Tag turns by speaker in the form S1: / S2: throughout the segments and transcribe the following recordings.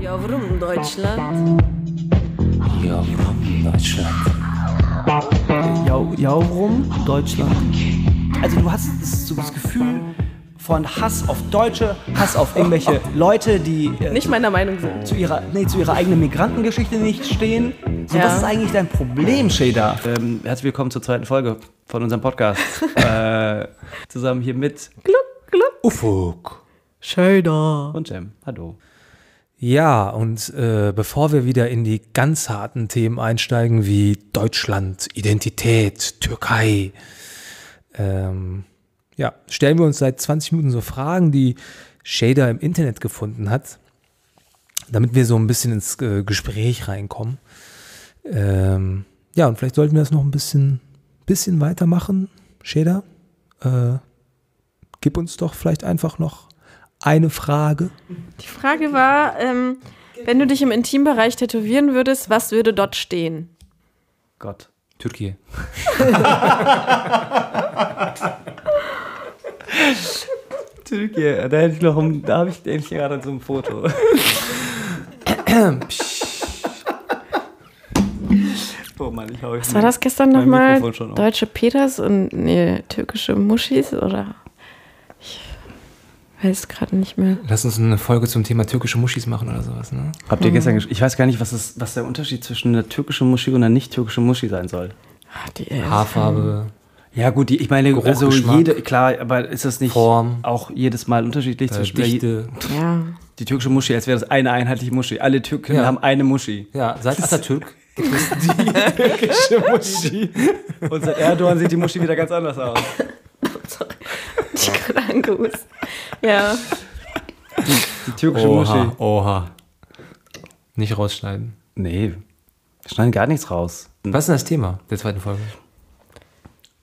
S1: Yavrum Deutschland.
S2: Yavrum Deutschland.
S3: Jau, Jaurum, Deutschland. Also du hast das, so das Gefühl von Hass auf Deutsche, Hass auf irgendwelche Leute, die äh,
S1: Nicht meiner Meinung sind.
S3: zu ihrer, nee, zu ihrer eigenen Migrantengeschichte nicht stehen. So,
S1: Ja.
S3: was ist eigentlich dein Problem, Shader? Ähm, herzlich willkommen zur zweiten Folge von unserem Podcast. äh, zusammen hier mit
S1: Gluck, gluck.
S2: Ufuk.
S1: Shader.
S3: und Jem. Hallo.
S2: Ja, und äh, bevor wir wieder in die ganz harten Themen einsteigen, wie Deutschland, Identität, Türkei, ähm, ja, stellen wir uns seit 20 Minuten so Fragen, die Shader im Internet gefunden hat, damit wir so ein bisschen ins äh, Gespräch reinkommen. Ähm, ja, und vielleicht sollten wir das noch ein bisschen, bisschen weitermachen, Shader. Äh, gib uns doch vielleicht einfach noch eine Frage.
S1: Die Frage war, ähm, wenn du dich im Intimbereich tätowieren würdest, was würde dort stehen?
S3: Gott.
S2: Türkei.
S3: Türkei, da hätte ich noch, ein- da habe ich endlich gerade so ein Foto. oh Mann, ich hau
S1: Was war das gestern nochmal? Deutsche Peters und nee, türkische Muschis oder? Ich weiß gerade nicht mehr.
S2: Lass uns eine Folge zum Thema türkische Muschis machen oder sowas, ne?
S3: Habt ihr gestern gesch- Ich weiß gar nicht, was, ist, was der Unterschied zwischen einer türkischen Muschi und einer nicht türkischen Muschi sein soll.
S1: Ah, die, äh,
S2: Haarfarbe,
S3: Ja, gut, die, ich meine,
S2: Geruch,
S3: also
S2: Geschmack.
S3: jede, klar, aber ist das nicht
S2: Form,
S3: auch jedes Mal unterschiedlich
S2: äh,
S3: zwischen der-
S2: Dichte.
S1: Ja.
S3: die türkische Muschi, als wäre das eine einheitliche Muschi. Alle Türken
S2: Ja.
S3: haben eine Muschi.
S2: Ja, seit Atatürk.
S3: Türkische Muschi. Und seit Erdogan sieht die Muschi wieder ganz anders aus.
S1: Ich gerade angehust. Ja.
S3: Die türkische Muschi.
S2: Oha, oha. Nicht rausschneiden.
S3: Nee, wir schneiden gar nichts raus.
S2: Was ist denn das Thema der zweiten Folge?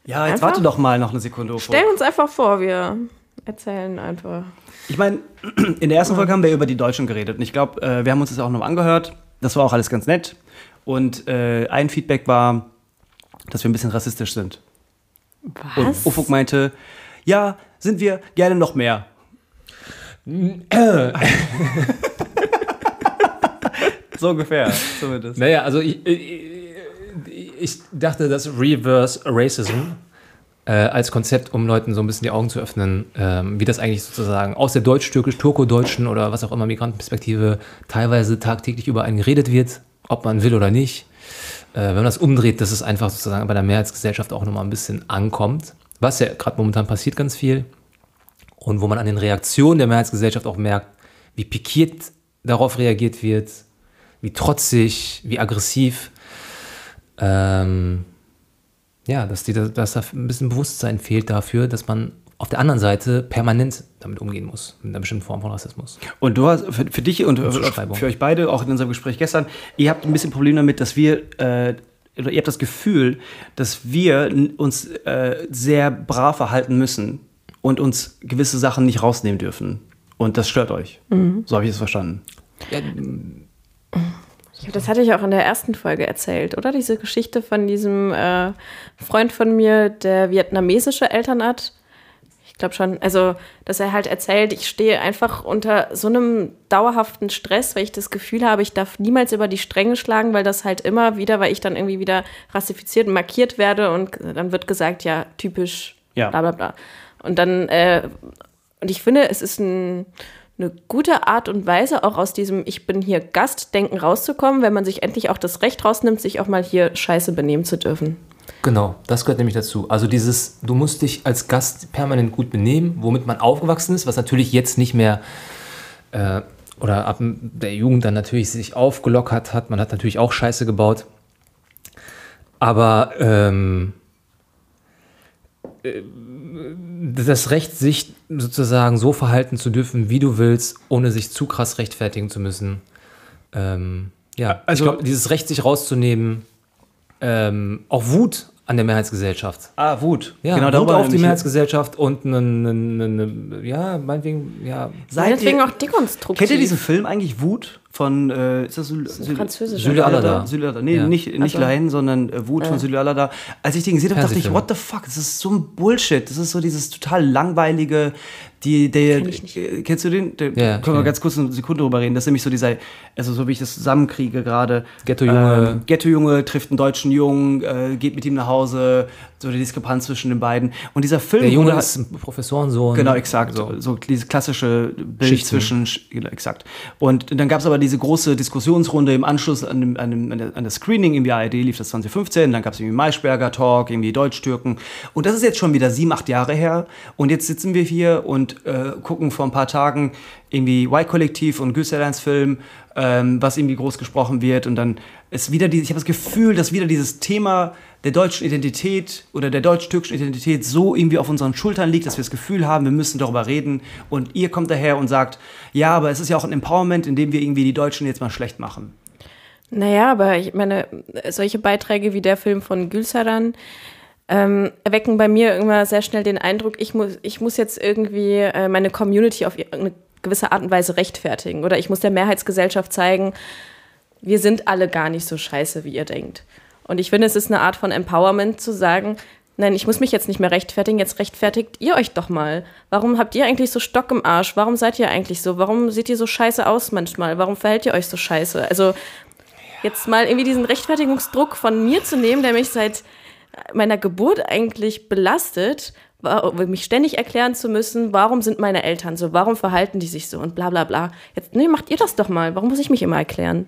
S3: Ja, jetzt
S1: Einfach?
S3: warte doch mal noch eine Sekunde. Ufo.
S1: Stellen uns einfach vor, wir erzählen einfach.
S3: Ich meine, in der ersten Folge haben wir über die Deutschen geredet. Und ich glaube, äh, wir haben uns das auch noch angehört. Das war auch alles ganz nett. Und äh, ein Feedback war, dass wir ein bisschen rassistisch sind. Und
S1: Was?
S3: Ufuk meinte, ja, sind wir gerne noch mehr. so ungefähr, zumindest.
S2: Naja, also ich, ich, ich dachte, dass Reverse Racism äh, als Konzept, um Leuten so ein bisschen die Augen zu öffnen, ähm, wie das eigentlich sozusagen aus der deutsch-türkisch, turko-deutschen oder was auch immer Migrantenperspektive teilweise tagtäglich über einen geredet wird, ob man will oder nicht. Äh, wenn man das umdreht, dass es einfach sozusagen bei der Mehrheitsgesellschaft auch nochmal ein bisschen ankommt, was ja gerade momentan passiert ganz viel und wo man an den Reaktionen der Mehrheitsgesellschaft auch merkt, wie pikiert darauf reagiert wird, wie trotzig, wie aggressiv. Ähm, ja, dass, die, dass da ein bisschen Bewusstsein fehlt dafür, dass man auf der anderen Seite permanent damit umgehen muss, mit einer bestimmten Form von Rassismus.
S3: Und du hast für, für dich und für,
S2: Zuschreibung.
S3: für euch beide, auch in unserem Gespräch gestern, ihr habt ein bisschen Problem damit, dass wir, äh, oder ihr habt das Gefühl, dass wir uns äh, sehr brav verhalten müssen und uns gewisse Sachen nicht rausnehmen dürfen. Und das stört euch. So habe ich es verstanden.
S2: Ja,
S1: Das hatte ich auch in der ersten Folge erzählt, oder? Diese Geschichte von diesem äh, Freund von mir, der vietnamesische Eltern hat. Ich glaube schon, also, dass er halt erzählt, ich stehe einfach unter so einem dauerhaften Stress, weil ich das Gefühl habe, ich darf niemals über die Stränge schlagen, weil das halt immer wieder, weil ich dann irgendwie wieder rassifiziert und markiert werde und dann wird gesagt, ja, typisch,
S3: Ja.
S1: bla bla bla. Und dann, äh, und ich finde, es ist ein, eine gute Art und Weise, auch aus diesem Ich bin hier Gastdenken rauszukommen, wenn man sich endlich auch das Recht rausnimmt, sich auch mal hier scheiße benehmen zu dürfen.
S2: Genau, das gehört nämlich dazu. Also dieses, du musst dich als Gast permanent gut benehmen, womit man aufgewachsen ist, was natürlich jetzt nicht mehr äh, oder ab der Jugend dann natürlich sich aufgelockert hat. Man hat natürlich auch Scheiße gebaut. Aber ähm, äh, das Recht, sich sozusagen so verhalten zu dürfen, wie du willst, ohne sich zu krass rechtfertigen zu müssen. Ähm, ja,
S3: Also-
S2: ich glaube, dieses Recht, sich rauszunehmen, ähm, auch Wut an der Mehrheitsgesellschaft.
S3: Ah, Wut.
S2: Ja,
S3: genau
S2: Wut
S3: darüber
S2: auf die Mehrheitsgesellschaft und eine, eine, eine, eine, ja, meinetwegen, ja.
S3: Seid
S1: Meinetwegen
S3: ihr,
S1: auch dekonstruktiv.
S3: kennt ihr diesen Film eigentlich Wut von, äh, ist das Sül
S1: ist ein
S3: Sül
S2: Alada.
S3: Nee,
S2: Ja.
S3: nicht, nicht
S1: Also-
S3: Lahain, sondern äh, Wut von Süle Alada. Als ich den gesehen habe, dachte ich, what the fuck, das ist so ein Bullshit. Das ist so dieses total langweilige, die, der,
S1: Kenn
S3: äh, kennst du den? Der,
S2: Ja,
S3: können wir
S2: ja.
S3: ganz kurz eine Sekunde drüber reden. Das ist nämlich so dieser, also so wie ich das zusammenkriege gerade.
S2: Ghetto-Junge.
S3: Ähm, Ghetto-Junge trifft einen deutschen Jungen, äh, geht mit ihm nach Hause, so die Diskrepanz zwischen den beiden. Und dieser Film
S2: Der Junge ist ein Professorensohn.
S3: Genau, exakt.
S2: So.
S3: So, dieses klassische Bild
S2: Schichten.
S3: zwischen, sch- genau, exakt. Und dann gab es aber diese große Diskussionsrunde im Anschluss an, dem, an, dem, an, der, das Screening im ARD lief das 2015, dann gab es irgendwie Maischberger Talk, irgendwie Deutsch-Türken. Und das ist jetzt schon wieder sieben, acht Jahre her. Und jetzt sitzen wir hier und äh, gucken vor ein paar Tagen irgendwie Y-Kollektiv und Güsserleins Film, ähm, was irgendwie groß gesprochen wird. Und dann ist wieder die, ich habe das Gefühl, dass wieder dieses Thema der deutschen Identität oder der deutsch-türkischen Identität so irgendwie auf unseren Schultern liegt, dass wir das Gefühl haben, wir müssen darüber reden. Und ihr kommt daher und sagt, ja, aber es ist ja auch ein Empowerment, in dem wir irgendwie die Deutschen jetzt mal schlecht machen.
S1: Naja, aber ich meine, solche Beiträge wie der Film von Gülsaran ähm, erwecken bei mir immer sehr schnell den Eindruck, ich muss, ich muss jetzt irgendwie äh, meine Community auf eine gewisse Art und Weise rechtfertigen. Oder ich muss der Mehrheitsgesellschaft zeigen, wir sind alle gar nicht so scheiße, wie ihr denkt. Und ich finde, es ist eine Art von Empowerment zu sagen, nein, ich muss mich jetzt nicht mehr rechtfertigen, jetzt rechtfertigt ihr euch doch mal. Warum habt ihr eigentlich so Stock im Arsch? Warum seid ihr eigentlich so? Warum seht ihr so scheiße aus manchmal? Warum verhält ihr euch so scheiße? Also jetzt mal irgendwie diesen Rechtfertigungsdruck von mir zu nehmen, der mich seit meiner Geburt eigentlich belastet, mich ständig erklären zu müssen, warum sind meine Eltern so, warum verhalten die sich so und bla bla bla. Jetzt, nee, macht ihr das doch mal. Warum muss ich mich immer erklären?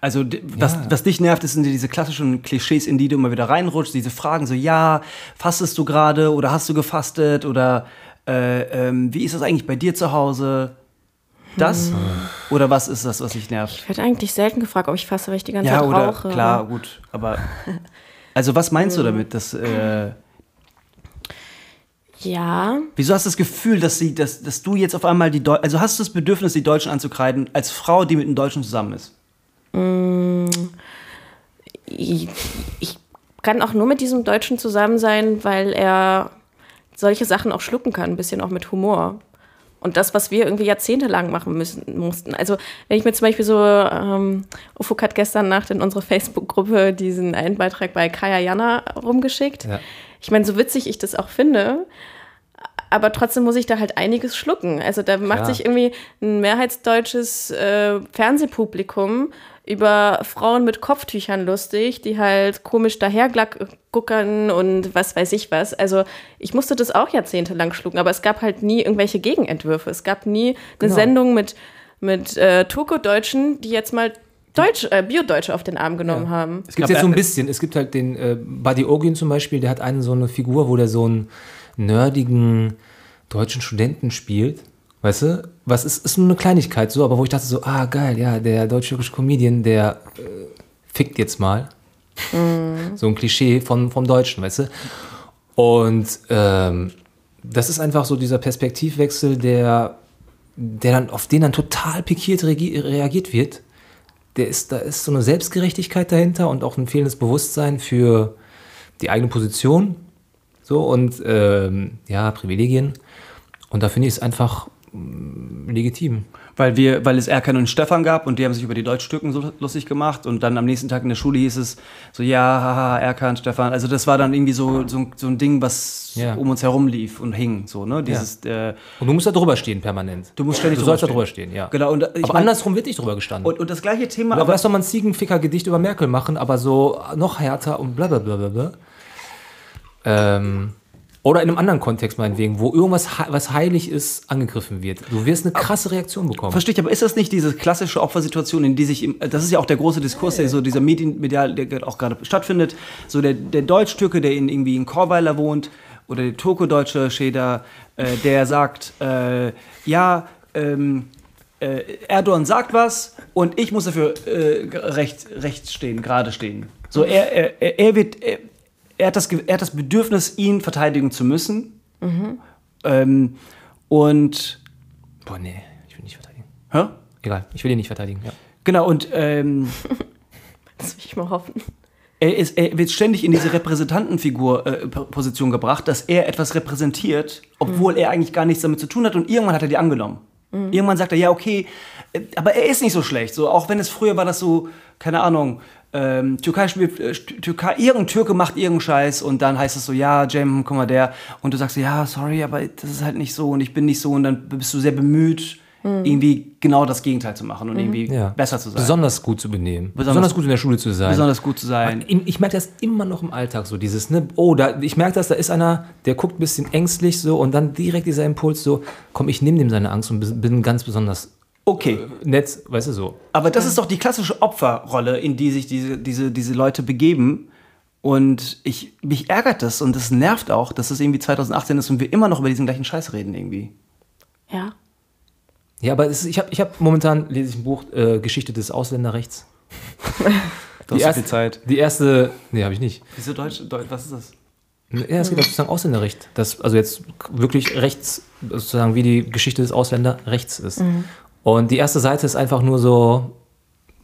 S3: Also was, was dich nervt, ist sind diese klassischen Klischees, in die du immer wieder reinrutschst, diese Fragen so, ja, fastest du gerade oder hast du gefastet oder äh, ähm, wie ist das eigentlich bei dir zu Hause? Das? Oder was ist das, was dich nervt?
S1: Ich werde eigentlich selten gefragt, ob ich fasse, weil ich die ganze
S3: Ja,
S1: Zeit
S3: oder
S1: rauche.
S3: klar, gut, aber also was meinst du damit? Dass, äh,
S1: Ja,
S3: wieso hast du das Gefühl, dass sie, dass, dass du jetzt auf einmal die Deu also hast du das Bedürfnis, die Deutschen anzukreiden als Frau, die mit einem Deutschen zusammen ist?
S1: Ich, ich kann auch nur mit diesem Deutschen zusammen sein, weil er solche Sachen auch schlucken kann, ein bisschen auch mit Humor. Und das, was wir irgendwie jahrzehntelang machen müssen, mussten. Also, wenn ich mir zum Beispiel so, ähm, Ufuk hat gestern Nacht in unsere Facebook-Gruppe diesen einen Beitrag bei Kaya Jana rumgeschickt.
S2: Ja.
S1: Ich meine, so witzig ich das auch finde, aber trotzdem muss ich da halt einiges schlucken. Also da macht
S2: Ja.
S1: sich irgendwie ein mehrheitsdeutsches äh, Fernsehpublikum über Frauen mit Kopftüchern lustig, die halt komisch daherguckern und was weiß ich was. Also ich musste das auch jahrzehntelang schlucken, aber es gab halt nie irgendwelche Gegenentwürfe. Es gab nie eine
S2: Genau.
S1: Sendung mit, mit äh, Turko-Deutschen, die jetzt mal Deutsch, äh, Bio-Deutsche auf den Arm genommen haben.
S2: Es gibt jetzt so ein bisschen. Es gibt halt den äh, Buddy Ogin zum Beispiel, der hat eine so eine Figur, wo der so einen nerdigen deutschen Studenten spielt. Weißt du? Was ist, ist nur eine Kleinigkeit so, aber wo ich dachte so, ah geil, ja, der deutsch-türkische Comedian, der äh, fickt jetzt mal. So ein Klischee von, vom Deutschen, weißt du? Und ähm, das ist einfach so dieser Perspektivwechsel, der, der dann, auf den dann total pikiert reagi- reagiert wird. Der ist, da ist so eine Selbstgerechtigkeit dahinter und auch ein fehlendes Bewusstsein für die eigene Position. So und ähm, ja, Privilegien. Und da finde ich es einfach mm, legitim.
S3: Weil wir, weil es Erkan und Stefan gab und die haben sich über die Deutsch-Türken so lustig gemacht und dann am nächsten Tag in der Schule hieß es so, ja, haha, Erkan, Stefan. Also das war dann irgendwie so, so, so ein Ding, was
S2: Ja.
S3: um uns herum lief und hing. So, ne? Dieses, äh,
S2: Und du musst da drüber stehen permanent.
S3: Du musst ständig
S2: du sollst da
S3: drüber
S2: drüber stehen, ja.
S3: Genau, und, äh,
S2: aber
S3: mein-
S2: andersrum wird nicht drüber gestanden.
S3: und, und das gleiche Thema,
S2: aber
S3: aber
S2: lass doch mal ein Ziegenficker-Gedicht über Merkel machen, aber so noch härter und blablabla. Ähm, oder in einem anderen Kontext meinetwegen, wo irgendwas, was heilig ist, angegriffen wird. Du wirst eine krasse Reaktion bekommen.
S3: Verstehe ich, aber ist das nicht diese klassische Opfersituation, in die sich, im, das ist ja auch der große Diskurs, der so dieser Medien, medial, der auch gerade stattfindet, so der, der Deutsch-Türke, der in, irgendwie in Chorweiler wohnt, oder der Turko-Deutsche Scheder, äh, der sagt, äh, ja, ähm, äh, Erdogan sagt was und ich muss dafür äh, recht, recht stehen, gerade stehen. So, er, er, er- er wird, er, er, hat das, er hat das Bedürfnis, ihn verteidigen zu müssen. Ähm, und,
S2: Boah, nee, ich will nicht verteidigen.
S3: hä?
S2: Egal, ich will ihn nicht verteidigen. Ja.
S3: Genau, und ähm,
S1: Das will ich mal hoffen.
S3: er, ist, er wird ständig in diese Repräsentantenfigur-Position gebracht, dass er etwas repräsentiert, obwohl er eigentlich gar nichts damit zu tun hat und irgendwann hat er die angenommen. Irgendwann sagt er, ja, okay, äh, aber er ist nicht so schlecht. So, auch wenn es früher war, das so, keine Ahnung, ähm, Türkei spielt, äh, Türkei, irgendein Türke macht irgendeinen Scheiß und dann heißt es so, ja, Jam, guck mal, der. Und du sagst, ja, sorry, aber das ist halt nicht so und ich bin nicht so und dann bist du sehr bemüht, mhm. irgendwie genau das Gegenteil zu machen und mhm. irgendwie ja. besser zu sein.
S2: Besonders gut zu benehmen. Besonders, besonders, gut in der Schule zu sein.
S3: Besonders gut zu sein.
S2: Ich merke das immer noch im Alltag so, dieses, ne, oh, da, ich merke das, da ist einer, der guckt ein bisschen ängstlich so und dann direkt dieser Impuls so, komm, ich nehme dem seine Angst und bin ganz besonders
S3: Okay.
S2: Äh, Netz, weißt du so.
S3: Aber das ist doch die klassische Opferrolle, in die sich diese, diese, diese Leute begeben. Und ich, mich ärgert das und es nervt auch, dass es irgendwie 2018 ist und wir immer noch über diesen gleichen Scheiß reden irgendwie.
S1: Ja.
S2: Ja, aber ist, ich habe ich hab momentan, lese ich ein Buch, äh, Geschichte des Ausländerrechts.
S3: du hast erste, viel Zeit.
S2: Die erste, nee, habe ich nicht.
S3: Wieso Deutsch, Deutsch, was ist das?
S2: Ja, es geht auch sozusagen Ausländerrecht. Das, also jetzt wirklich rechts, sozusagen wie die Geschichte des Ausländerrechts ist. Mhm. Und die erste Seite ist einfach nur so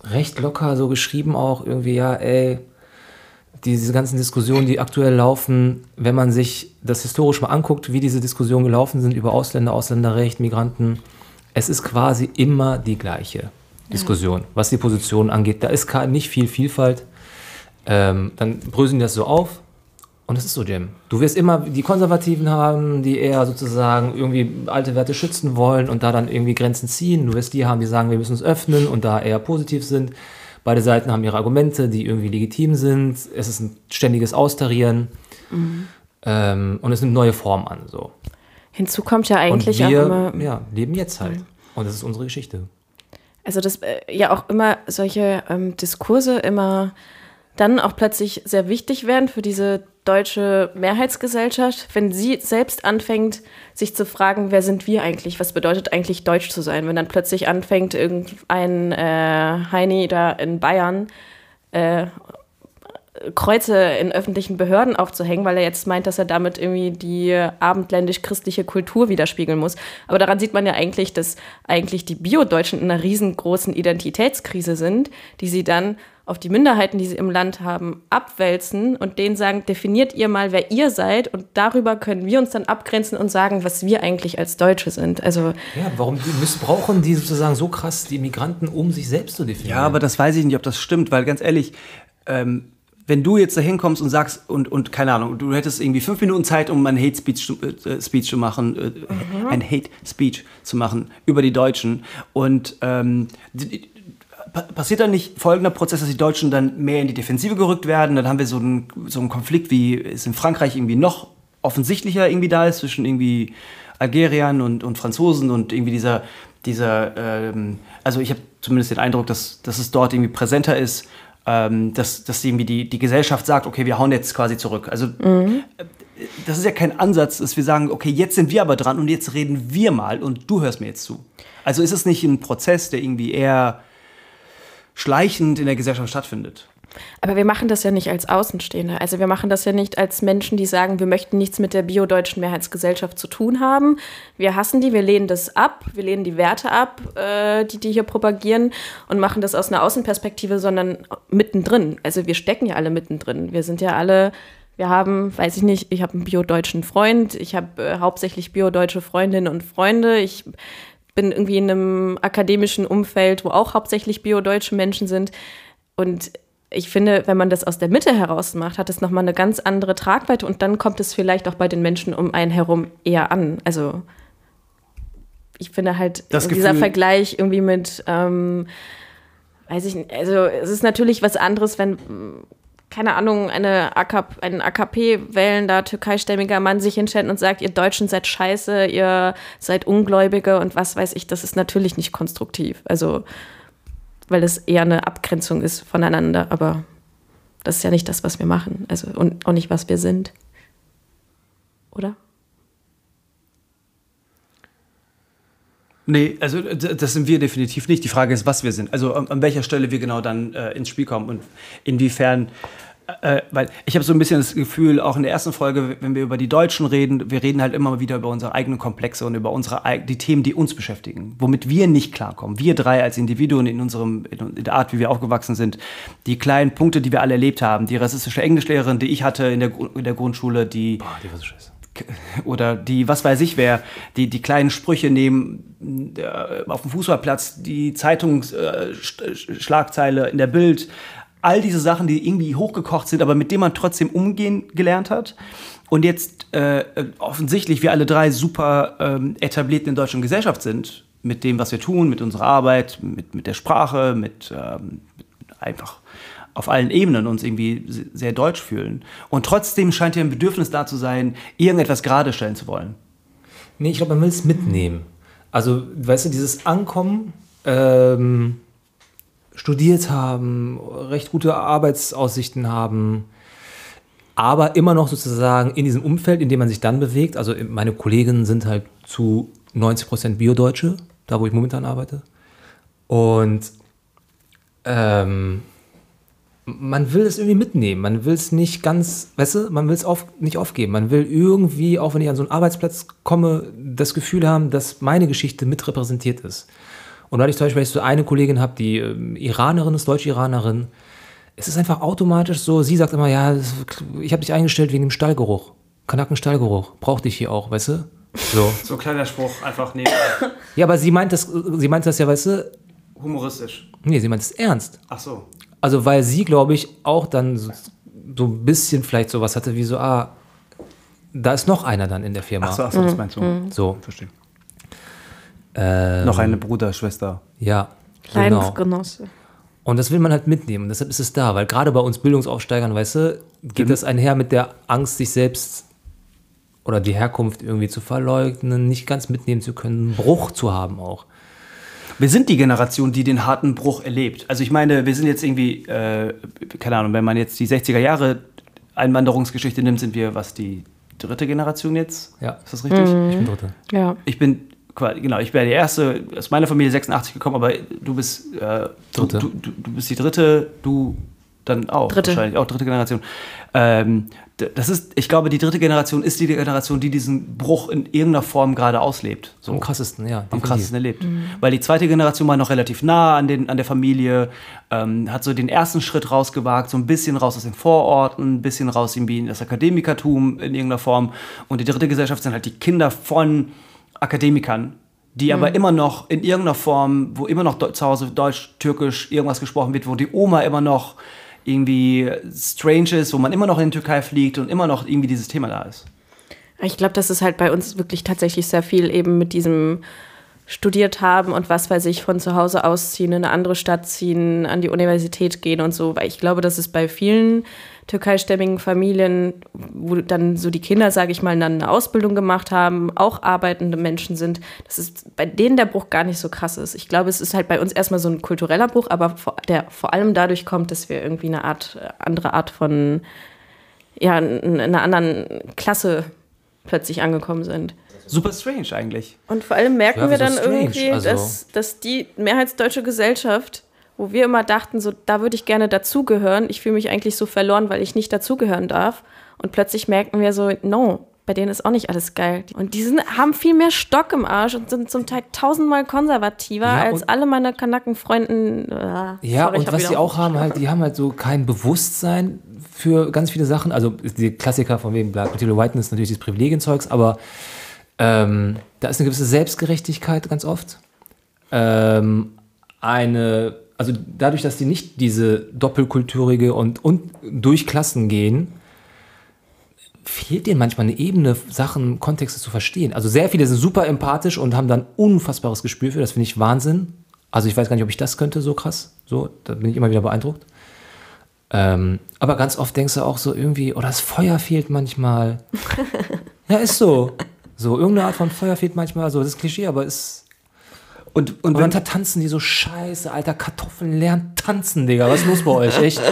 S2: recht locker so geschrieben auch irgendwie, ja, ey, diese ganzen Diskussionen, die aktuell laufen, wenn man sich das historisch mal anguckt, wie diese Diskussionen gelaufen sind über Ausländer, Ausländerrecht, Migranten, es ist quasi immer die gleiche Diskussion, ja. was die Position angeht. Da ist nicht viel Vielfalt. Ähm, dann bröseln die das so auf und es ist so, Jim. Du wirst immer die Konservativen haben, die eher sozusagen irgendwie alte Werte schützen wollen und da dann irgendwie Grenzen ziehen. Du wirst die haben, die sagen, wir müssen uns öffnen und da eher positiv sind. Beide Seiten haben ihre Argumente, die irgendwie legitim sind. Es ist ein ständiges Austarieren. Mhm. Ähm, und es nimmt neue Formen an. So.
S1: Hinzu kommt ja eigentlich
S2: und wir,
S1: auch immer.
S2: Ja, leben jetzt halt. Mhm. Und das ist unsere Geschichte.
S1: Also, dass äh, ja auch immer solche ähm, Diskurse immer dann auch plötzlich sehr wichtig werden für diese deutsche Mehrheitsgesellschaft, wenn sie selbst anfängt, sich zu fragen, wer sind wir eigentlich? Was bedeutet eigentlich deutsch zu sein? Wenn dann plötzlich anfängt, irgendein äh, Heini da in Bayern äh, Kreuze in öffentlichen Behörden aufzuhängen, weil er jetzt meint, dass er damit irgendwie die abendländisch-christliche Kultur widerspiegeln muss. Aber daran sieht man ja eigentlich, dass eigentlich die Bio-Deutschen in einer riesengroßen Identitätskrise sind, die sie dann auf die Minderheiten, die sie im Land haben, abwälzen und denen sagen, definiert ihr mal, wer ihr seid und darüber können wir uns dann abgrenzen und sagen, was wir eigentlich als Deutsche sind. Also
S2: ja, warum missbrauchen die sozusagen so krass die Migranten, um sich selbst zu definieren?
S3: Ja, aber das weiß ich nicht, ob das stimmt, weil ganz ehrlich, ähm, wenn du jetzt da hinkommst und sagst, und, und keine Ahnung, du hättest irgendwie fünf Minuten Zeit, um ein Hate Speech, äh, Speech zu machen, äh, mhm. ein Hate Speech zu machen über die Deutschen und ähm, die, passiert dann nicht folgender Prozess, dass die Deutschen dann mehr in die Defensive gerückt werden? Dann haben wir so einen, so einen Konflikt, wie es in Frankreich irgendwie noch offensichtlicher irgendwie da ist, zwischen irgendwie Algeriern und, und Franzosen und irgendwie dieser, dieser ähm, also ich habe zumindest den Eindruck, dass, dass es dort irgendwie präsenter ist, ähm, dass, dass irgendwie die, die Gesellschaft sagt, okay, wir hauen jetzt quasi zurück. Also mhm. das ist ja kein Ansatz, dass wir sagen, okay, jetzt sind wir aber dran und jetzt reden wir mal und du hörst mir jetzt zu. Also ist es nicht ein Prozess, der irgendwie eher schleichend in der Gesellschaft stattfindet.
S1: Aber wir machen das ja nicht als Außenstehende. Also wir machen das ja nicht als Menschen, die sagen, wir möchten nichts mit der biodeutschen Mehrheitsgesellschaft zu tun haben. Wir hassen die, wir lehnen das ab, wir lehnen die Werte ab, äh, die die hier propagieren und machen das aus einer Außenperspektive, sondern mittendrin. Also wir stecken ja alle mittendrin. Wir sind ja alle wir haben, weiß ich nicht, ich habe einen biodeutschen Freund, ich habe äh, hauptsächlich biodeutsche Freundinnen und Freunde, ich bin irgendwie in einem akademischen Umfeld, wo auch hauptsächlich biodeutsche Menschen sind. Und ich finde, wenn man das aus der Mitte heraus macht, hat es nochmal eine ganz andere Tragweite und dann kommt es vielleicht auch bei den Menschen um einen herum eher an. Also ich finde halt dieser Vergleich irgendwie mit, ähm, weiß ich nicht, also es ist natürlich was anderes, wenn keine Ahnung, eine AKP, ein AKP-wählender türkeistämmiger Mann sich hinstellt und sagt, ihr Deutschen seid scheiße, ihr seid Ungläubige und was weiß ich, das ist natürlich nicht konstruktiv. Also, weil es eher eine Abgrenzung ist voneinander, aber das ist ja nicht das, was wir machen. Also, und auch nicht, was wir sind. Oder?
S3: Nee, also das sind wir definitiv nicht. Die Frage ist, was wir sind. Also an, welcher Stelle wir genau dann äh, ins Spiel kommen und inwiefern. Äh, weil ich habe so ein bisschen das Gefühl, auch in der ersten Folge, wenn wir über die Deutschen reden, wir reden halt immer wieder über unsere eigenen Komplexe und über unsere die Themen, die uns beschäftigen, womit wir nicht klarkommen. Wir drei als Individuen in unserem in der Art, wie wir aufgewachsen sind, die kleinen Punkte, die wir alle erlebt haben, die rassistische Englischlehrerin, die ich hatte in der, in der Grundschule, die,
S2: Boah, die war so scheiße
S3: oder die, was weiß ich wer, die, die kleinen Sprüche nehmen äh, auf dem Fußballplatz, die Zeitungsschlagzeile in der Bild, all diese Sachen, die irgendwie hochgekocht sind, aber mit denen man trotzdem umgehen gelernt hat. Und jetzt äh, offensichtlich wir alle drei super ähm, etabliert in der deutschen Gesellschaft sind, mit dem, was wir tun, mit unserer Arbeit, mit, mit der Sprache, mit, ähm, mit einfach auf allen Ebenen uns irgendwie sehr deutsch fühlen. Und trotzdem scheint hier ein Bedürfnis da zu sein, irgendetwas gerade stellen zu wollen.
S2: Nee, ich glaube, man will es mitnehmen. Also, weißt du, dieses Ankommen, ähm, studiert haben, recht gute Arbeitsaussichten haben, aber immer noch sozusagen in diesem Umfeld, in dem man sich dann bewegt. Also meine Kolleginnen sind halt zu 90 Prozent Biodeutsche, da wo ich momentan arbeite. Und ähm, man will es irgendwie mitnehmen. Man will es nicht ganz, weißt du, man will es auf, nicht aufgeben. Man will irgendwie, auch wenn ich an so einen Arbeitsplatz komme, das Gefühl haben, dass meine Geschichte mit repräsentiert ist. Und weil ich zum Beispiel so eine Kollegin habe, die äh, Iranerin ist, Deutsch-Iranerin, es ist einfach automatisch so, sie sagt immer, ja, ich habe dich eingestellt wegen dem Stallgeruch. Kanaken-Stallgeruch. Brauch dich hier auch, weißt du?
S3: So. so ein kleiner Spruch, einfach nehmen.
S2: ja, aber sie meint das, sie meint das ja, weißt du?
S3: Humoristisch.
S2: Nee, sie meint es ernst.
S3: Ach so.
S2: Also, weil sie, glaube ich, auch dann so, so ein bisschen vielleicht sowas hatte wie so, ah, da ist noch einer dann in der Firma.
S3: Ach so, ach so das meinst du.
S2: Mhm. So.
S3: Verstehe. Ähm, noch eine Bruder, Schwester.
S2: Ja.
S1: Leidensgenosse. Genau.
S2: Und das will man halt mitnehmen. deshalb ist es da, weil gerade bei uns Bildungsaufsteigern, weißt du, geht mhm. das einher mit der Angst, sich selbst oder die Herkunft irgendwie zu verleugnen, nicht ganz mitnehmen zu können, einen Bruch zu haben auch.
S3: Wir sind die Generation, die den harten Bruch erlebt. Also ich meine, wir sind jetzt irgendwie, äh, keine Ahnung, wenn man jetzt die 60er Jahre Einwanderungsgeschichte nimmt, sind wir, was, die dritte Generation jetzt?
S2: Ja.
S3: Ist das richtig?
S2: Mhm. Ich bin dritte.
S1: Ja.
S3: Ich bin genau, ich wäre die erste aus meiner Familie 86 gekommen, aber du bist äh, dritte. Du, du, du, bist die dritte, du dann auch
S1: dritte.
S3: wahrscheinlich auch dritte Generation. Ähm, das ist, ich glaube, die dritte Generation ist die Generation, die diesen Bruch in irgendeiner Form gerade auslebt.
S2: So. Am krassesten, ja.
S3: Am krassesten erlebt. Mhm. Weil die zweite Generation war noch relativ nah an, den, an der Familie, ähm, hat so den ersten Schritt rausgewagt, so ein bisschen raus aus den Vororten, ein bisschen raus irgendwie in das Akademikertum in irgendeiner Form. Und die dritte Gesellschaft sind halt die Kinder von Akademikern, die mhm. aber immer noch in irgendeiner Form, wo immer noch zu Hause Deutsch, Türkisch irgendwas gesprochen wird, wo die Oma immer noch irgendwie strange ist, wo man immer noch in die Türkei fliegt und immer noch irgendwie dieses Thema da ist.
S1: Ich glaube, das ist halt bei uns wirklich tatsächlich sehr viel eben mit diesem studiert haben und was weiß ich, von zu Hause ausziehen, in eine andere Stadt ziehen, an die Universität gehen und so. Weil ich glaube, dass es bei vielen türkeistämmigen Familien, wo dann so die Kinder, sage ich mal, dann eine Ausbildung gemacht haben, auch arbeitende Menschen sind, dass es bei denen der Bruch gar nicht so krass ist. Ich glaube, es ist halt bei uns erstmal so ein kultureller Bruch, aber vor, der vor allem dadurch kommt, dass wir irgendwie eine Art, andere Art von, ja, in einer anderen Klasse plötzlich angekommen sind.
S3: Super strange eigentlich.
S1: Und vor allem merken ja, wir dann strange? irgendwie, also dass, dass die mehrheitsdeutsche Gesellschaft wo wir immer dachten, so, da würde ich gerne dazugehören. Ich fühle mich eigentlich so verloren, weil ich nicht dazugehören darf. Und plötzlich merken wir so, no, bei denen ist auch nicht alles geil. Und die sind, haben viel mehr Stock im Arsch und sind zum Teil tausendmal konservativer ja, als alle meine Kanakenfreunden.
S2: Äh, ja, sorry, und was die auch haben, halt, die haben halt so kein Bewusstsein für ganz viele Sachen. Also die Klassiker von wegen Black Material Whiteness, natürlich dieses Privilegienzeugs, aber ähm, da ist eine gewisse Selbstgerechtigkeit ganz oft. Ähm, eine also dadurch, dass die nicht diese doppelkulturige und, und durch Klassen gehen, fehlt denen manchmal eine Ebene, Sachen, Kontexte zu verstehen. Also sehr viele sind super empathisch und haben dann unfassbares Gespür für, das finde ich Wahnsinn. Also ich weiß gar nicht, ob ich das könnte, so krass. So, da bin ich immer wieder beeindruckt. Ähm, aber ganz oft denkst du auch so irgendwie, oh, das Feuer fehlt manchmal. ja, ist so. So, irgendeine Art von Feuer fehlt manchmal. So, das ist Klischee, aber ist, und, und, und dann tanzen die so scheiße, alter Kartoffeln lernen tanzen, Digga. Was ist los bei euch, echt?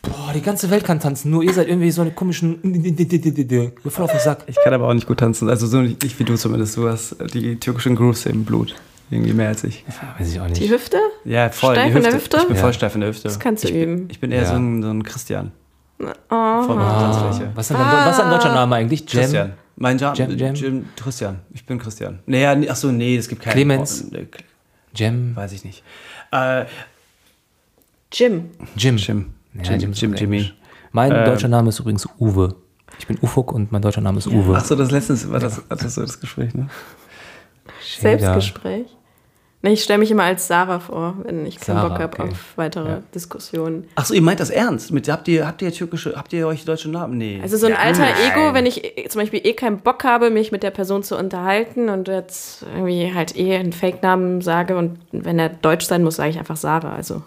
S2: Boah, die ganze Welt kann tanzen, nur ihr seid irgendwie so eine komischen.
S3: Voll auf den Sack. Ich kann aber auch nicht gut tanzen, also so nicht wie du zumindest. Du hast die türkischen Grooves im Blut. Irgendwie mehr als ich.
S2: Ja, weiß ich auch nicht.
S1: Die Hüfte?
S3: Ja, voll.
S1: Steif
S3: die Hüfte.
S1: in der Hüfte?
S3: Ich bin
S2: ja.
S3: voll steif in der Hüfte.
S1: Das kannst du
S3: ich
S1: üben.
S3: Bin, ich bin eher ja. so, ein, so ein Christian.
S1: Oh.
S3: Von
S2: ah. Was, ist ah. was ist ein deutscher Name eigentlich?
S3: Jam? Christian. Mein Jam, Jam, Jam? Jam Christian. Ich bin Christian. Naja, achso, nee, es gibt keinen.
S2: Clemens.
S3: Oh,
S2: Jim?
S3: Weiß ich nicht. Äh,
S1: Jim.
S2: Jim.
S3: Jim.
S2: Ja, Jim, Jim, Jimmy. Mein äh, deutscher Name ist übrigens Uwe. Ich bin Ufuk und mein deutscher Name ist Uwe.
S3: Achso, das letztens war das, das, so das Gespräch, ne?
S1: Selbstgespräch? Nee, ich stelle mich immer als Sarah vor, wenn ich keinen
S2: Sarah,
S1: Bock habe
S2: okay.
S1: auf weitere
S2: Ja.
S1: Diskussionen.
S3: Achso, ihr meint das ernst? Mit, habt, ihr, habt ihr türkische, habt ihr euch deutsche Namen? Nee.
S1: Also so ein alter
S3: Nein.
S1: Ego, wenn ich eh- zum Beispiel eh keinen Bock habe, mich mit der Person zu unterhalten und jetzt irgendwie halt eh einen Fake-Namen sage und wenn er deutsch sein muss, sage ich einfach Sarah. Also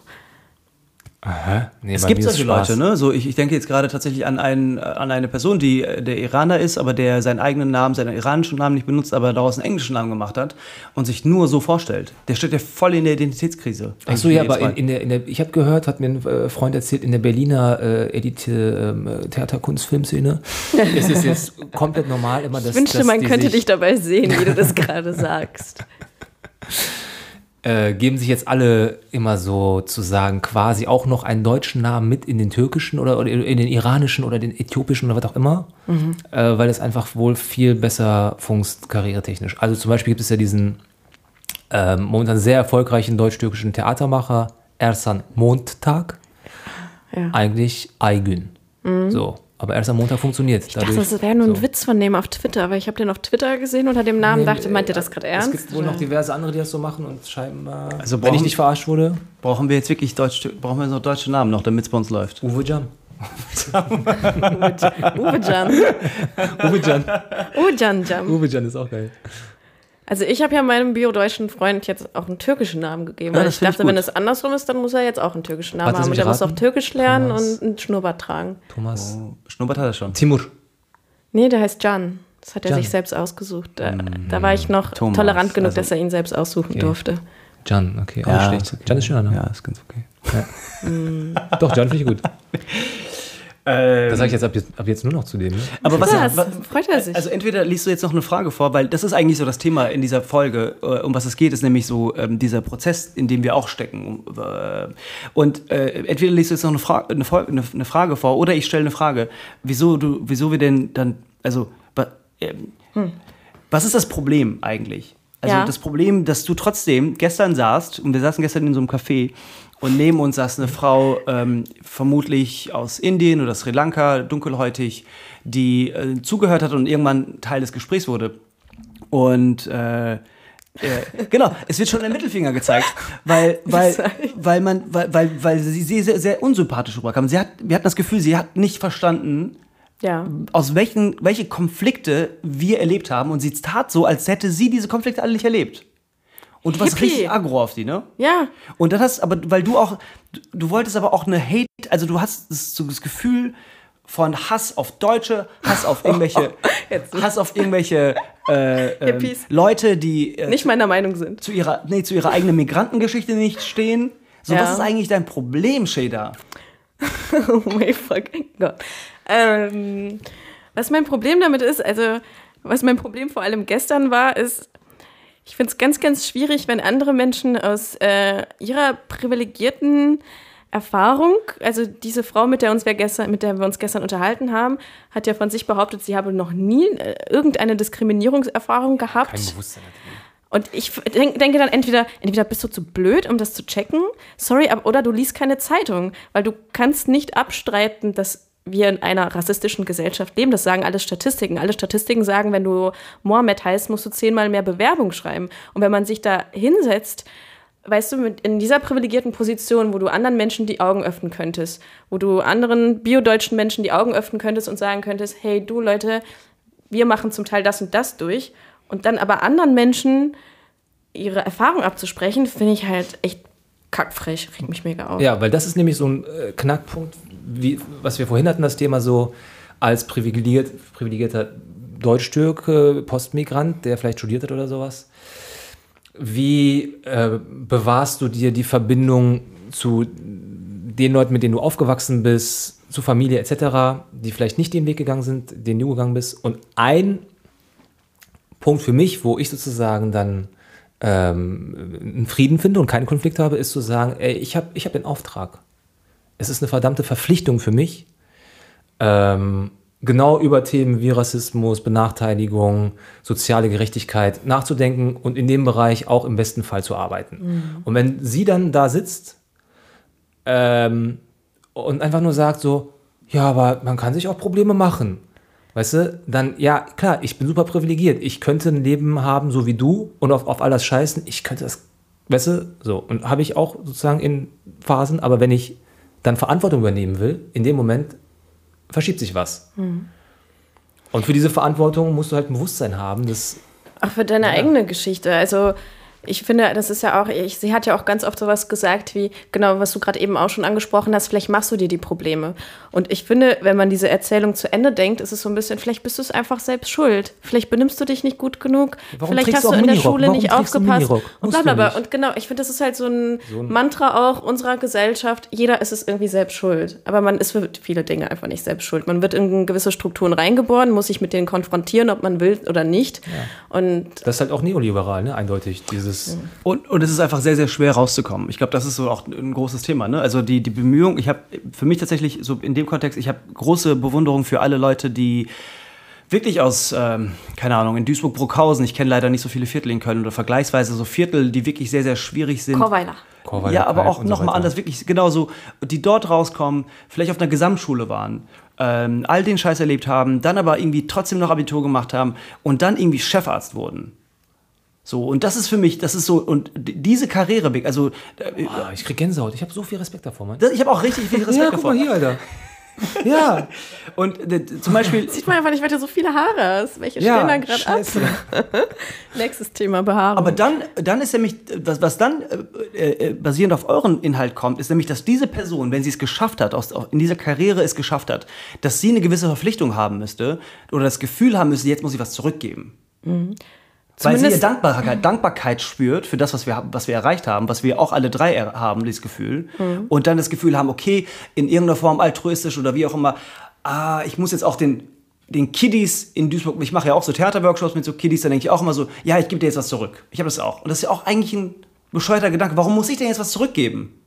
S2: Aha. Nee,
S3: Es gibt solche
S2: Spaß.
S3: Leute, ne? So, ich, ich denke jetzt gerade tatsächlich an, einen, an eine Person, die äh, der Iraner ist, aber der seinen eigenen Namen, seinen iranischen Namen nicht benutzt, aber daraus einen englischen Namen gemacht hat und sich nur so vorstellt. Der steht ja voll in der Identitätskrise.
S2: Ach so, ja, aber in, in der, in der, ich habe gehört, hat mir ein äh, Freund erzählt, in der Berliner äh, Edith, ähm, äh, Theaterkunstfilmszene ist es jetzt komplett normal immer, dass
S1: ich wünschte,
S2: dass
S1: man könnte dich dabei sehen, wie du das gerade sagst.
S2: äh, geben sich jetzt alle immer so zu sagen, quasi auch noch einen deutschen Namen mit in den türkischen oder, oder in den iranischen oder den äthiopischen oder was auch immer, äh, weil es einfach wohl viel besser funkst karrieretechnisch. Also zum Beispiel gibt es ja diesen ähm, momentan sehr erfolgreichen deutsch-türkischen Theatermacher Ersan Mondtag.
S1: Ja.
S2: eigentlich Aygün. So. Aber erst am Montag funktioniert
S1: Ich dachte, das wäre nur ein Witz von dem auf Twitter, weil ich habe den auf Twitter gesehen unter dem Namen, dachte, meint ihr das gerade ernst?
S2: Es gibt wohl noch diverse andere, die das so machen und scheinbar,
S3: Also
S2: wenn ich
S3: brauchen-
S2: nicht verarscht wurde,
S3: Brauchen wir jetzt wirklich Deutsch, brauchen wir noch deutsche Namen noch, damit es bei uns läuft?
S2: Uwe Jan.
S1: Uwe Can.
S2: Uwe Jan.
S1: Uwe Jam.
S2: Uwe Jan ist auch geil.
S1: Also ich habe ja meinem biodeutschen Freund jetzt auch einen türkischen Namen gegeben,
S3: Ja,
S1: weil ich
S3: find ich
S1: dachte, wenn es andersrum ist, dann muss er jetzt auch einen türkischen Namen
S2: Warte,
S1: haben. Und er muss auch. Türkisch lernen
S2: Thomas.
S1: und einen Schnurrbart tragen.
S2: Thomas.
S3: Oh, Schnuppert hat er schon.
S2: Timur.
S1: Nee, der heißt Can. Das hat er
S2: Can.
S1: sich selbst ausgesucht. Da, da war ich noch
S3: Thomas,
S1: tolerant genug,
S3: also-
S1: dass er ihn selbst aussuchen
S2: Okay.
S1: durfte.
S2: Jan, okay, auch
S3: Ja,
S2: nicht schlecht.
S3: ist okay.
S2: Jan ist schöner, ne?
S3: Ja, ist ganz okay.
S2: Doch, Jan finde ich gut.
S3: Ähm,
S2: Das sage ich jetzt ab, jetzt ab jetzt nur noch zu dem. Ne?
S3: aber was,
S1: Was?
S3: was,
S1: Freut er sich?
S3: Also entweder liest du jetzt noch eine Frage vor, weil das ist eigentlich so das Thema in dieser Folge, äh, um was es geht, ist nämlich so ähm, dieser Prozess, in dem wir auch stecken. Äh, und äh, entweder liest du jetzt noch eine, Fra eine, eine, eine Frage vor oder ich stelle eine Frage, wieso du, wieso wir denn dann, also wa- ähm, was ist das Problem eigentlich? Also
S1: Ja.
S3: das Problem, dass du trotzdem gestern saßt und wir saßen gestern in so einem Café und neben uns saß eine Frau, ähm, vermutlich aus Indien oder Sri Lanka, dunkelhäutig, die äh, zugehört hat und irgendwann Teil des Gesprächs wurde. Und äh, äh, genau, es wird schon der Mittelfinger gezeigt, weil, weil, weil man, weil, weil, weil sie sehr, sehr unsympathisch rüberkam. Sie hat, wir hatten das Gefühl, sie hat nicht verstanden,
S1: ja.
S3: aus welchen welche Konflikte wir erlebt haben und sie tat so, als hätte sie diese Konflikte alle nicht erlebt. Und du warst
S1: Hippie.
S3: richtig aggro auf die, ne?
S1: Ja.
S3: Und dann hast aber, weil du auch, du, wolltest aber auch eine Hate, also du hast das, so das Gefühl von Hass auf Deutsche, Hass auf irgendwelche. Hass auf irgendwelche äh,
S1: Hippies.
S3: Leute, die äh,
S1: Nicht meiner Meinung sind.
S3: zu ihrer, nee, zu ihrer eigenen Migrantengeschichte nicht stehen. So,
S1: Ja.
S3: was ist eigentlich dein Problem, Shader?
S1: Oh mein fucking Gott. Ähm, was mein Problem damit ist, also was mein Problem vor allem gestern war, ist, ich finde es ganz, ganz schwierig, wenn andere Menschen aus äh, ihrer privilegierten Erfahrung, also diese Frau, mit der, uns wir gestern, mit der wir uns gestern unterhalten haben, hat ja von sich behauptet, sie habe noch nie äh, irgendeine Diskriminierungserfahrung gehabt.
S2: Kein Bewusstsein.
S1: Und ich denk, denke dann entweder, entweder bist du zu blöd, um das zu checken, sorry, aber, oder du liest keine Zeitung, weil du kannst nicht abstreiten, dass wir in einer rassistischen Gesellschaft leben. Das sagen alle Statistiken. Alle Statistiken sagen, wenn du Mohammed heißt, musst du zehnmal mehr Bewerbung schreiben. Und wenn man sich da hinsetzt, weißt du, in dieser privilegierten Position, wo du anderen Menschen die Augen öffnen könntest, wo du anderen biodeutschen Menschen die Augen öffnen könntest und sagen könntest, hey, du Leute, wir machen zum Teil das und das durch. Und dann aber anderen Menschen ihre Erfahrung abzusprechen, finde ich halt echt kackfrech, regt mich mega auf.
S2: Ja, weil das ist nämlich so ein äh, Knackpunkt, wie, was wir vorhin hatten, das Thema so als privilegiert, privilegierter Deutsch-Türke, Postmigrant, der vielleicht studiert hat oder sowas. Wie äh, bewahrst du dir die Verbindung zu den Leuten, mit denen du aufgewachsen bist, zu Familie etc., die vielleicht nicht den Weg gegangen sind, den du gegangen bist? Und ein Punkt für mich, wo ich sozusagen dann ähm, einen Frieden finde und keinen Konflikt habe, ist zu sagen, ey, ich habe ich hab den Auftrag. Es ist eine verdammte Verpflichtung für mich, ähm, genau über Themen wie Rassismus, Benachteiligung, soziale Gerechtigkeit nachzudenken und in dem Bereich auch im besten Fall zu arbeiten. Und wenn sie dann da sitzt ähm, und einfach nur sagt so, ja, aber man kann sich auch Probleme machen, weißt du, dann, ja, klar, ich bin super privilegiert. Ich könnte ein Leben haben, so wie du, und auf, auf alles scheißen. Ich könnte das, weißt du, so. Und habe ich auch sozusagen in Phasen, aber wenn ich dann Verantwortung übernehmen will, in dem Moment verschiebt sich was. Und für diese Verantwortung musst du halt ein Bewusstsein haben, dass
S1: Auch für deine eigene Geschichte. Also ich finde, das ist ja auch, ich, sie hat ja auch ganz oft sowas gesagt wie, genau, was du gerade eben auch schon angesprochen hast, vielleicht machst du dir die Probleme. Und ich finde, wenn man diese Erzählung zu Ende denkt, ist es so ein bisschen, vielleicht bist du es einfach selbst schuld. Vielleicht benimmst du dich nicht gut genug.
S2: Warum
S1: vielleicht hast
S2: du
S1: du in der? Schule
S2: Warum
S1: nicht aufgepasst. Und bla bla bla. Und genau, ich finde, das ist halt so ein,
S2: So ein-
S1: Mantra auch unserer Gesellschaft. Jeder ist es irgendwie selbst schuld. Aber man ist für viele Dinge einfach nicht selbst schuld. Man wird in gewisse Strukturen reingeboren, muss sich mit denen konfrontieren, ob man will oder nicht. Und
S2: das ist halt auch neoliberal, ne? Eindeutig. Dieses.
S3: Und, und es ist einfach sehr, sehr schwer rauszukommen. Ich glaube, das ist so auch ein großes Thema. Ne? Also die, die Bemühung, ich habe für mich tatsächlich so in dem Kontext, ich habe große Bewunderung für alle Leute, die wirklich aus, ähm, keine Ahnung, in Duisburg-Bruckhausen, ich kenne leider nicht so viele Viertel in Köln oder vergleichsweise so Viertel, die wirklich sehr, sehr schwierig sind.
S1: Chorweiler.
S2: Chorweiler
S3: Ja, aber auch
S2: so
S3: nochmal
S2: weiter.
S3: anders, wirklich genauso, die dort rauskommen, vielleicht auf einer Gesamtschule waren, ähm, all den Scheiß erlebt haben, dann aber irgendwie trotzdem noch Abitur gemacht haben und dann irgendwie Chefarzt wurden. So, und das ist für mich, das ist so, und diese Karriereweg, also äh,
S2: Ah, ich krieg Gänsehaut. Ich habe so viel Respekt davor, Mann.
S3: das, ich habe auch richtig viel Respekt
S2: ja, guck
S3: davor.
S2: mal hier, Alter. ja.
S3: Und äh, zum Beispiel,
S1: Sieht man einfach nicht, weil du so viele Haare hast. Welche stehen da
S2: Ja,
S1: gerade ab? Nächstes Thema Behaarung.
S3: aber dann, dann ist nämlich, was, was dann äh, äh, basierend auf euren Inhalt kommt, ist nämlich, dass diese Person, wenn sie es geschafft hat, aus, in dieser Karriere es geschafft hat, dass sie eine gewisse Verpflichtung haben müsste oder das Gefühl haben müsste, jetzt muss sie was zurückgeben. Weil sie ihr
S1: Zumindest-
S3: Dankbarkeit, Dankbarkeit spürt für das, was wir, was wir erreicht haben, was wir auch alle drei er- haben, dieses Gefühl. Und dann das Gefühl haben, okay, in irgendeiner Form altruistisch oder wie auch immer, ah, ich muss jetzt auch den, den Kiddies in Duisburg, ich mache ja auch so Theaterworkshops mit so Kiddies, da denke ich auch immer so, ja, ich gebe dir jetzt was zurück. Ich habe das auch. Und das ist ja auch eigentlich ein bescheuerter Gedanke. Warum muss ich denn jetzt was zurückgeben?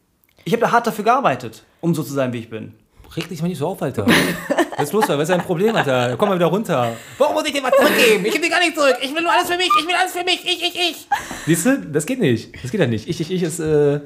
S3: Ich habe da hart dafür gearbeitet, um so zu sein, wie ich bin.
S2: Reg dich mal nicht so auf, Alter. Was ist los, Alter? Was ist dein Problem, Alter? Komm mal wieder runter. Warum muss ich dir was zurückgeben? Ich gebe dir gar nichts zurück. Ich will nur alles für mich. Ich will alles für mich. Ich, ich, ich. Siehst du? Das geht nicht. Das geht ja nicht. Ich, ich, ich ist äh,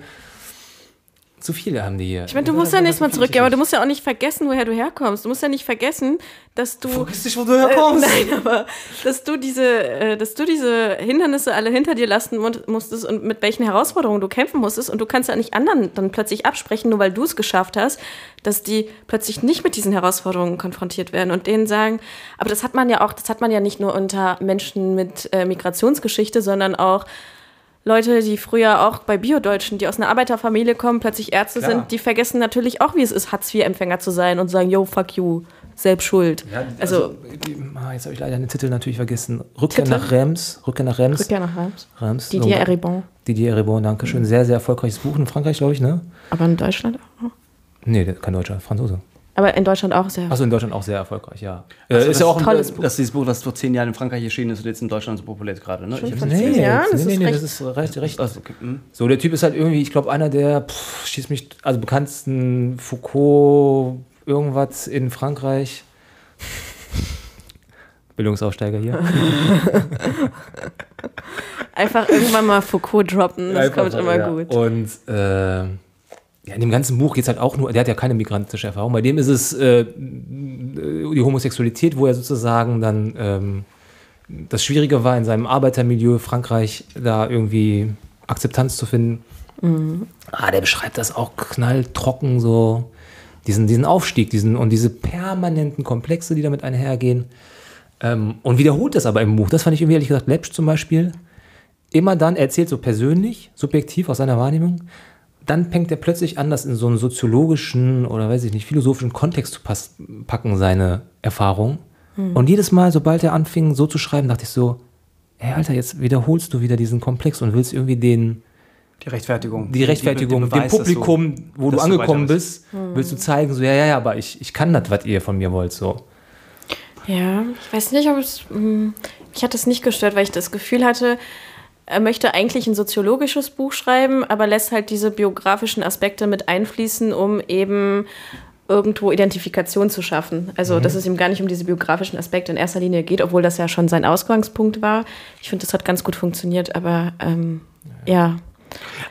S2: zu viele haben die hier.
S1: ich meine, du musst ja nicht mal zurückgehen, aber du musst ja auch nicht vergessen, woher du herkommst. Du musst ja nicht vergessen, dass du.
S2: Vergiss dich, wo du herkommst.
S1: Äh, nein, aber dass du diese, äh, dass du diese Hindernisse alle hinter dir lassen mu- musstest und mit welchen Herausforderungen du kämpfen musstest und du kannst ja nicht anderen dann plötzlich absprechen, nur weil du es geschafft hast, dass die plötzlich nicht mit diesen Herausforderungen konfrontiert werden und denen sagen, aber das hat man ja auch, das hat man ja nicht nur unter Menschen mit äh, Migrationsgeschichte, sondern auch Leute, die früher auch bei Biodeutschen, die aus einer Arbeiterfamilie kommen, plötzlich Ärzte
S2: Klar.
S1: sind, die vergessen natürlich auch, wie es ist, Hartz-IV-Empfänger zu sein und sagen, yo, fuck you, selbst schuld.
S2: Ja,
S1: also,
S2: also, ah, jetzt habe ich leider den Titel natürlich vergessen. Rückkehr
S1: Titel?
S2: nach Rems. Rückkehr nach Rems.
S1: Rückkehr nach Reims.
S2: Rems.
S1: Didier
S2: So,
S1: Eribon.
S2: Didier Eribon, danke schön. Sehr, sehr erfolgreiches Buch in Frankreich, glaube ich, ne?
S1: Aber in Deutschland auch.
S2: Nee, kein Deutscher, Franzose.
S1: Aber in Deutschland auch sehr.
S2: Achso, in Deutschland auch sehr erfolgreich, ja.
S3: Also
S2: äh, ist ja auch ein
S1: tolles
S3: Das ist dieses Buch, was vor zehn Jahren in Frankreich erschienen ist und jetzt in Deutschland so populär ist gerade. Ne?
S1: Schon
S3: Ich-
S1: vor
S2: Nee,
S1: zehn Jahren? Das
S2: nee,
S1: ist
S2: nee,
S1: recht-
S2: das ist recht, recht.
S3: Also, okay. hm.
S2: So, der Typ ist halt irgendwie, ich glaube, einer der, pff, schießt mich, also bekanntesten Foucault, irgendwas in Frankreich. Bildungsaufsteiger hier.
S1: Einfach irgendwann mal Foucault droppen, das
S2: Einfach
S1: kommt immer
S2: ja.
S1: gut.
S2: Und äh, ja, in dem ganzen Buch geht es halt auch nur, der hat ja keine migrantische Erfahrung. Bei dem ist es äh, die Homosexualität, wo er sozusagen dann ähm, das Schwierige war, in seinem Arbeitermilieu Frankreich da irgendwie Akzeptanz zu finden. Ah, der beschreibt das auch knalltrocken, so diesen, diesen Aufstieg diesen, und diese permanenten Komplexe, die damit einhergehen. Ähm, und wiederholt das aber im Buch. Das fand ich irgendwie ehrlich gesagt, Lepsch zum Beispiel, immer dann er erzählt so persönlich, subjektiv aus seiner Wahrnehmung, dann fängt er plötzlich an, das in so einen soziologischen oder weiß ich nicht, philosophischen Kontext zu pass packen, seine Erfahrung. Und jedes Mal, sobald er anfing, so zu schreiben, dachte ich so, hey Alter, jetzt wiederholst du wieder diesen Komplex und willst irgendwie den,
S3: Die Rechtfertigung.
S2: die Rechtfertigung,
S3: den
S2: dem
S3: Beweis, dass du-
S2: Publikum, wo du
S3: du
S2: angekommen
S3: weiter bist.
S2: bist, willst du zeigen, so, ja, ja, ja, aber ich, ich kann das, was ihr von mir wollt, so.
S1: Ja, ich weiß nicht, ob es. mh, Mich hat das nicht gestört, weil ich das Gefühl hatte, er möchte eigentlich ein soziologisches Buch schreiben, aber lässt halt diese biografischen Aspekte mit einfließen, um eben irgendwo Identifikation zu schaffen. Also, dass es ihm gar nicht um diese biografischen Aspekte in erster Linie geht, obwohl das ja schon sein Ausgangspunkt war. Ich finde, das hat ganz gut funktioniert, aber ähm, ja.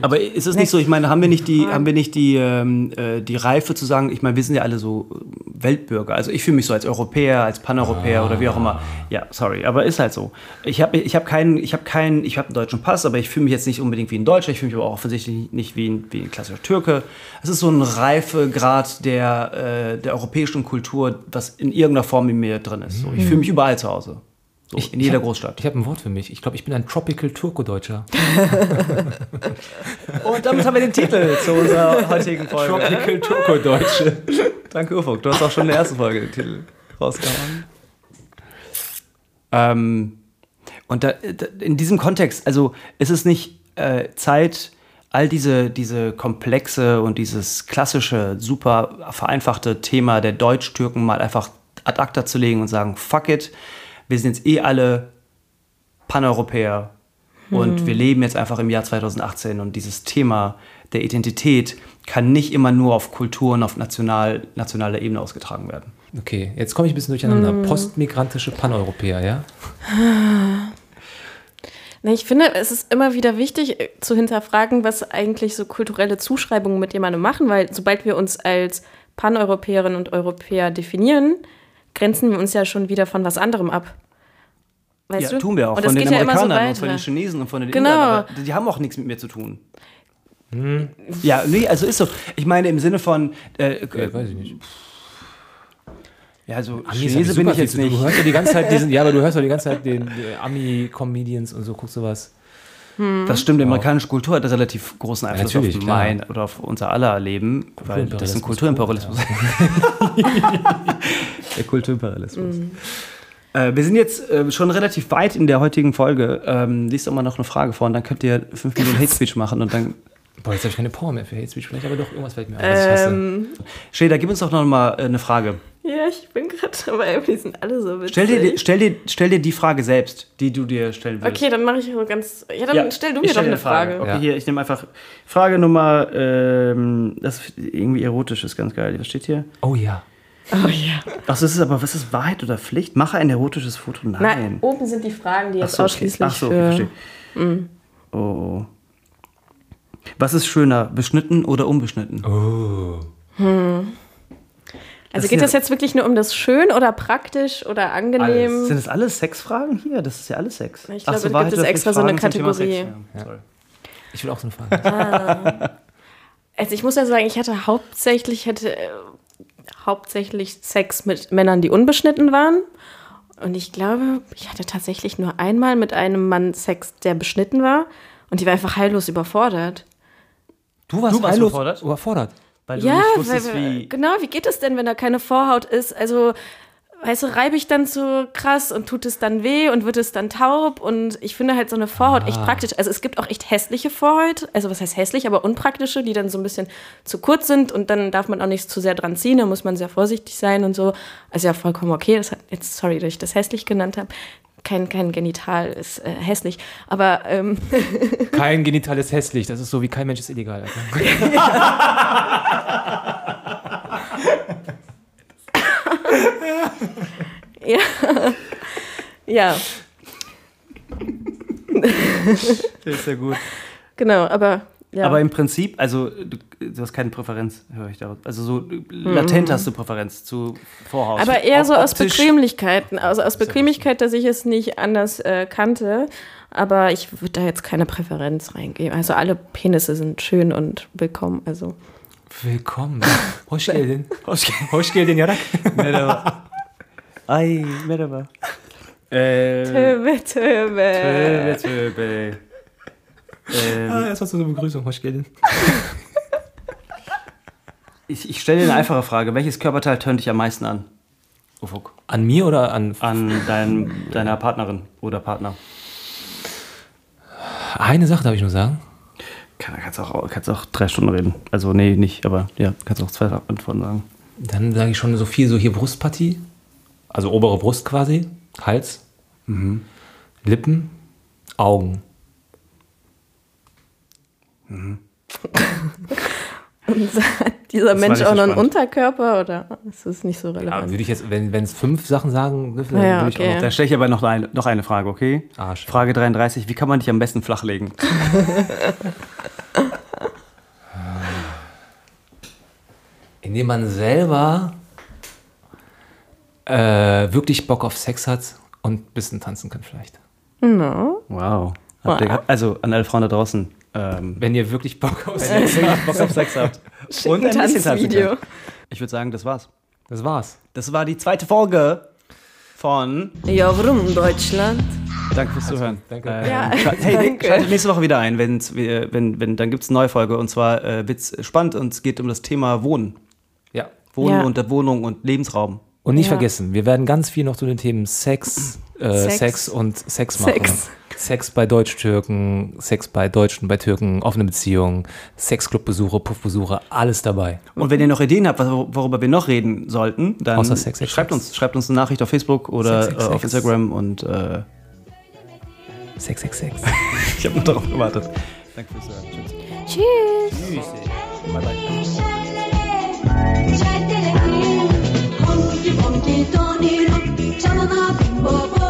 S3: Aber ist es nicht so, ich meine, haben wir nicht die, haben wir nicht die, ähm, äh, die Reife zu sagen, ich meine, wir sind ja alle so Weltbürger. Also ich fühle mich so als Europäer, als Paneuropäer oder wie auch immer. Ja, sorry, aber ist halt so. Ich habe ich hab keinen, ich habe keinen, ich habe einen deutschen Pass, aber ich fühle mich jetzt nicht unbedingt wie ein Deutscher. Ich fühle mich aber auch offensichtlich nicht wie ein, wie ein klassischer Türke. Es ist so ein Reifegrad der, äh, der europäischen Kultur, was in irgendeiner Form in mir drin ist. So, ich fühle mich überall zu Hause. So, in jeder
S2: hab,
S3: Großstadt.
S2: Ich habe ein Wort für mich. Ich glaube, ich bin ein Tropical Turko-Deutscher.
S3: Und damit haben wir den Titel zu unserer heutigen Folge.
S2: Tropical Turko-Deutsche.
S3: Danke, Ufuk. Du hast auch schon in der ersten Folge den Titel rausgehauen. Ähm, und da, da, in diesem Kontext, also ist es nicht äh, Zeit, all diese, diese komplexe und dieses klassische, super vereinfachte Thema der Deutsch-Türken mal einfach ad acta zu legen und sagen, fuck it, wir sind jetzt eh alle Paneuropäer und wir leben jetzt einfach im Jahr 2018 und dieses Thema der Identität kann nicht immer nur auf Kultur und auf national, nationaler Ebene ausgetragen werden.
S2: Okay, jetzt komme ich ein bisschen durcheinander. Postmigrantische Paneuropäer, ja?
S1: Ich finde, es ist immer wieder wichtig äh, zu hinterfragen, was eigentlich so kulturelle Zuschreibungen mit jemandem machen, weil sobald wir uns als Paneuropäerinnen und Europäer definieren, grenzen wir uns ja schon wieder von was anderem ab. Weißt
S3: ja,
S1: du?
S3: tun wir auch.
S1: Und das
S3: von den
S1: geht ja immer so
S3: Amerikanern und von den. Chinesen und von den
S1: Genau.
S3: Indern. Aber die haben auch nichts mit mir zu tun. Ja, nee, also ist so. Ich meine im Sinne von, äh,
S2: Ja, weiß ich nicht.
S3: ja, also
S2: Amis
S3: Chinese bin ich jetzt nicht.
S2: Du hörst ja die ganze Zeit diesen, ja, aber du hörst ja die ganze Zeit den, Ami-Comedians und so, guckst du was.
S3: Das stimmt, die amerikanische Kultur hat einen relativ großen Einfluss
S2: natürlich,
S3: auf
S2: klar.
S3: mein oder auf unser aller Leben, weil das ein
S2: Kulturimperialismus.
S3: Kulturimperialismus Der Kulturimperialismus. Äh, wir sind jetzt äh, schon relativ weit in der heutigen Folge. Ähm, liest doch mal noch eine Frage vor und dann könnt ihr fünf Minuten Hate Speech machen und dann.
S2: Boah, jetzt habe ich keine Power mehr für Hate Speech. Vielleicht aber doch irgendwas fällt mir ein, was ich hasse.
S1: Ähm,
S3: Sheda, gib uns doch noch mal äh, eine Frage.
S1: ja, ich bin gerade dabei, die sind alle so witzig.
S3: Stell dir, stell, dir, stell dir die Frage selbst, die du dir stellen willst.
S1: Okay, dann mache ich so ganz. Ja, dann stell du mir doch
S3: stell dir
S1: eine Frage.
S3: Okay,
S2: Ja.
S3: hier, ich nehme einfach Frage Nummer, ähm, das ist irgendwie erotisch, ist ganz geil. Was steht hier?
S2: Oh ja.
S1: Oh ja.
S3: Ach, das ist aber, was ist Wahrheit oder Pflicht? Mache ein erotisches Foto? Nein.
S1: Nein, oben sind die Fragen, die
S3: Ach
S1: jetzt
S3: so, okay.
S1: ausschließlich
S3: Ach so, okay,
S1: für.
S3: verstehe. Oh, oh. Was ist schöner, beschnitten oder unbeschnitten?
S2: Oh.
S1: Also
S3: Das
S1: geht
S3: ist
S1: das
S3: ja-
S1: jetzt wirklich nur um das schön oder praktisch oder angenehm?
S3: Sind das alles Sexfragen hier? Das ist ja alles Sex.
S1: Ich glaube, da gibt es extra so eine Kategorie.
S3: Ja.
S2: Ich will auch so eine Frage.
S1: Also ich muss ja sagen, ich hatte hauptsächlich hätte äh, hauptsächlich Sex mit Männern, die unbeschnitten waren. Und ich glaube, ich hatte tatsächlich nur einmal mit einem Mann Sex, der beschnitten war. Und die war einfach heillos überfordert.
S2: Du warst,
S3: Du warst
S2: heillos
S3: überfordert?
S2: überfordert.
S3: Weil du
S1: Ja,
S3: nicht
S1: weil,
S3: wusstest, wie.
S1: genau, wie geht es denn, wenn da keine Vorhaut ist? Also, weißt du, reibe ich dann so krass und tut es dann weh und wird es dann taub? Und ich finde halt so eine Vorhaut echt praktisch. Also es gibt auch echt hässliche Vorhaut, also was heißt hässlich, aber unpraktische, die dann so ein bisschen zu kurz sind und dann darf man auch nicht zu sehr dran ziehen, da muss man sehr vorsichtig sein und so. Also ja, vollkommen okay. Das hat jetzt, sorry, dass ich das hässlich genannt habe. Kein, kein Genital ist äh, hässlich, aber ähm,
S2: Kein Genital ist hässlich. Das ist so wie kein Mensch ist illegal.
S1: Ja. ja,
S3: Das ist ja gut.
S1: genau, aber ja.
S3: Aber im Prinzip, also du, du hast keine Präferenz, höre ich daraus. Also so latent hast du Präferenz zu Vorhaus.
S1: Mhm. Aber eher
S3: Op-
S1: so aus
S3: optisch-
S1: Bequemlichkeit. Also aus Bequemlichkeit, dass ich es nicht anders äh, kannte. Aber ich würde da jetzt keine Präferenz reingeben. Also alle Penisse sind schön und willkommen. Also
S2: Willkommen. Hoş geldin. Hoş geldin Yarak.
S3: Merhaba. Ay, merhaba. Äh,
S1: Töbe, töbe.
S3: Töbe, töbe. Ähm,
S2: Ah, das war so eine Begrüßung. Hoş geldin.
S3: ich ich stelle dir eine einfache Frage. Welches Körperteil tönt dich am meisten an? Ufuk.
S2: An mir oder an
S3: An dein, deiner Partnerin oder Partner.
S2: Eine Sache darf ich nur sagen.
S3: Kann, kannst, auch, kannst auch drei Stunden reden. Also, nee, nicht, aber ja, kannst auch zwei Antworten sagen.
S2: Dann sage ich schon so viel, so hier Brustpartie. Also obere Brust quasi. Hals. Lippen. Augen.
S1: Hat dieser Mensch
S3: nicht
S1: auch noch einen. Unterkörper oder ist das nicht so
S2: Ja,
S1: relevant?
S2: würde ich jetzt, wenn es fünf Sachen sagen dürfte, dann
S1: Ja,
S2: würde ich
S1: okay.
S2: auch noch
S3: Da stelle ich aber noch eine, noch eine Frage, okay?
S2: Arsch.
S3: Frage 33. Wie kann man dich am besten flachlegen?
S2: Indem man selber äh, wirklich Bock auf Sex hat und ein bisschen tanzen kann vielleicht.
S1: No.
S3: Wow. Habt ihr,
S1: Wow.
S3: also an alle Frauen da draußen. Ähm,
S2: Wenn ihr wirklich Bock auf Sex
S3: Bock auf Sex habt. Und ein bisschen tanzen könnt. Ich würde sagen, das war's.
S2: Das war's.
S3: Das war die zweite Folge von
S1: Ja, warum Deutschland?
S3: Danke fürs Zuhören.
S2: danke.
S3: Äh,
S1: Ja,
S3: hey,
S1: danke.
S3: schaltet nächste Woche wieder ein, wenn's, wenn, wenn, dann gibt es eine neue Folge. Und zwar äh, wird es spannend und es geht um das Thema Wohnen. Wohnen
S1: Ja.
S3: und der Wohnung und Lebensraum.
S2: Und nicht
S1: Ja.
S2: vergessen, wir werden ganz viel noch zu den Themen Sex, äh, Sex.
S1: Sex.
S2: und Sex machen.
S1: Sex.
S2: Sex bei Deutsch-Türken, Sex bei Deutschen, bei Türken, offene Beziehungen, Sexclub-Besuche, Puffbesuche, alles dabei.
S3: Und wenn ihr noch Ideen habt, worüber wir noch reden sollten, dann
S2: Außer Sex, Sex,
S3: schreibt, uns, schreibt uns eine Nachricht auf Facebook oder
S2: Sex, Sex,
S3: äh, auf. Instagram und äh,
S2: Sex, Sex, Sex.
S3: ich habe nur darauf gewartet. Danke fürs Zuhören. Tschüss.
S1: Tschüss.
S3: Bye bye.
S4: Bonky, bonky, Tony, Rock, Chamana, Bimbo,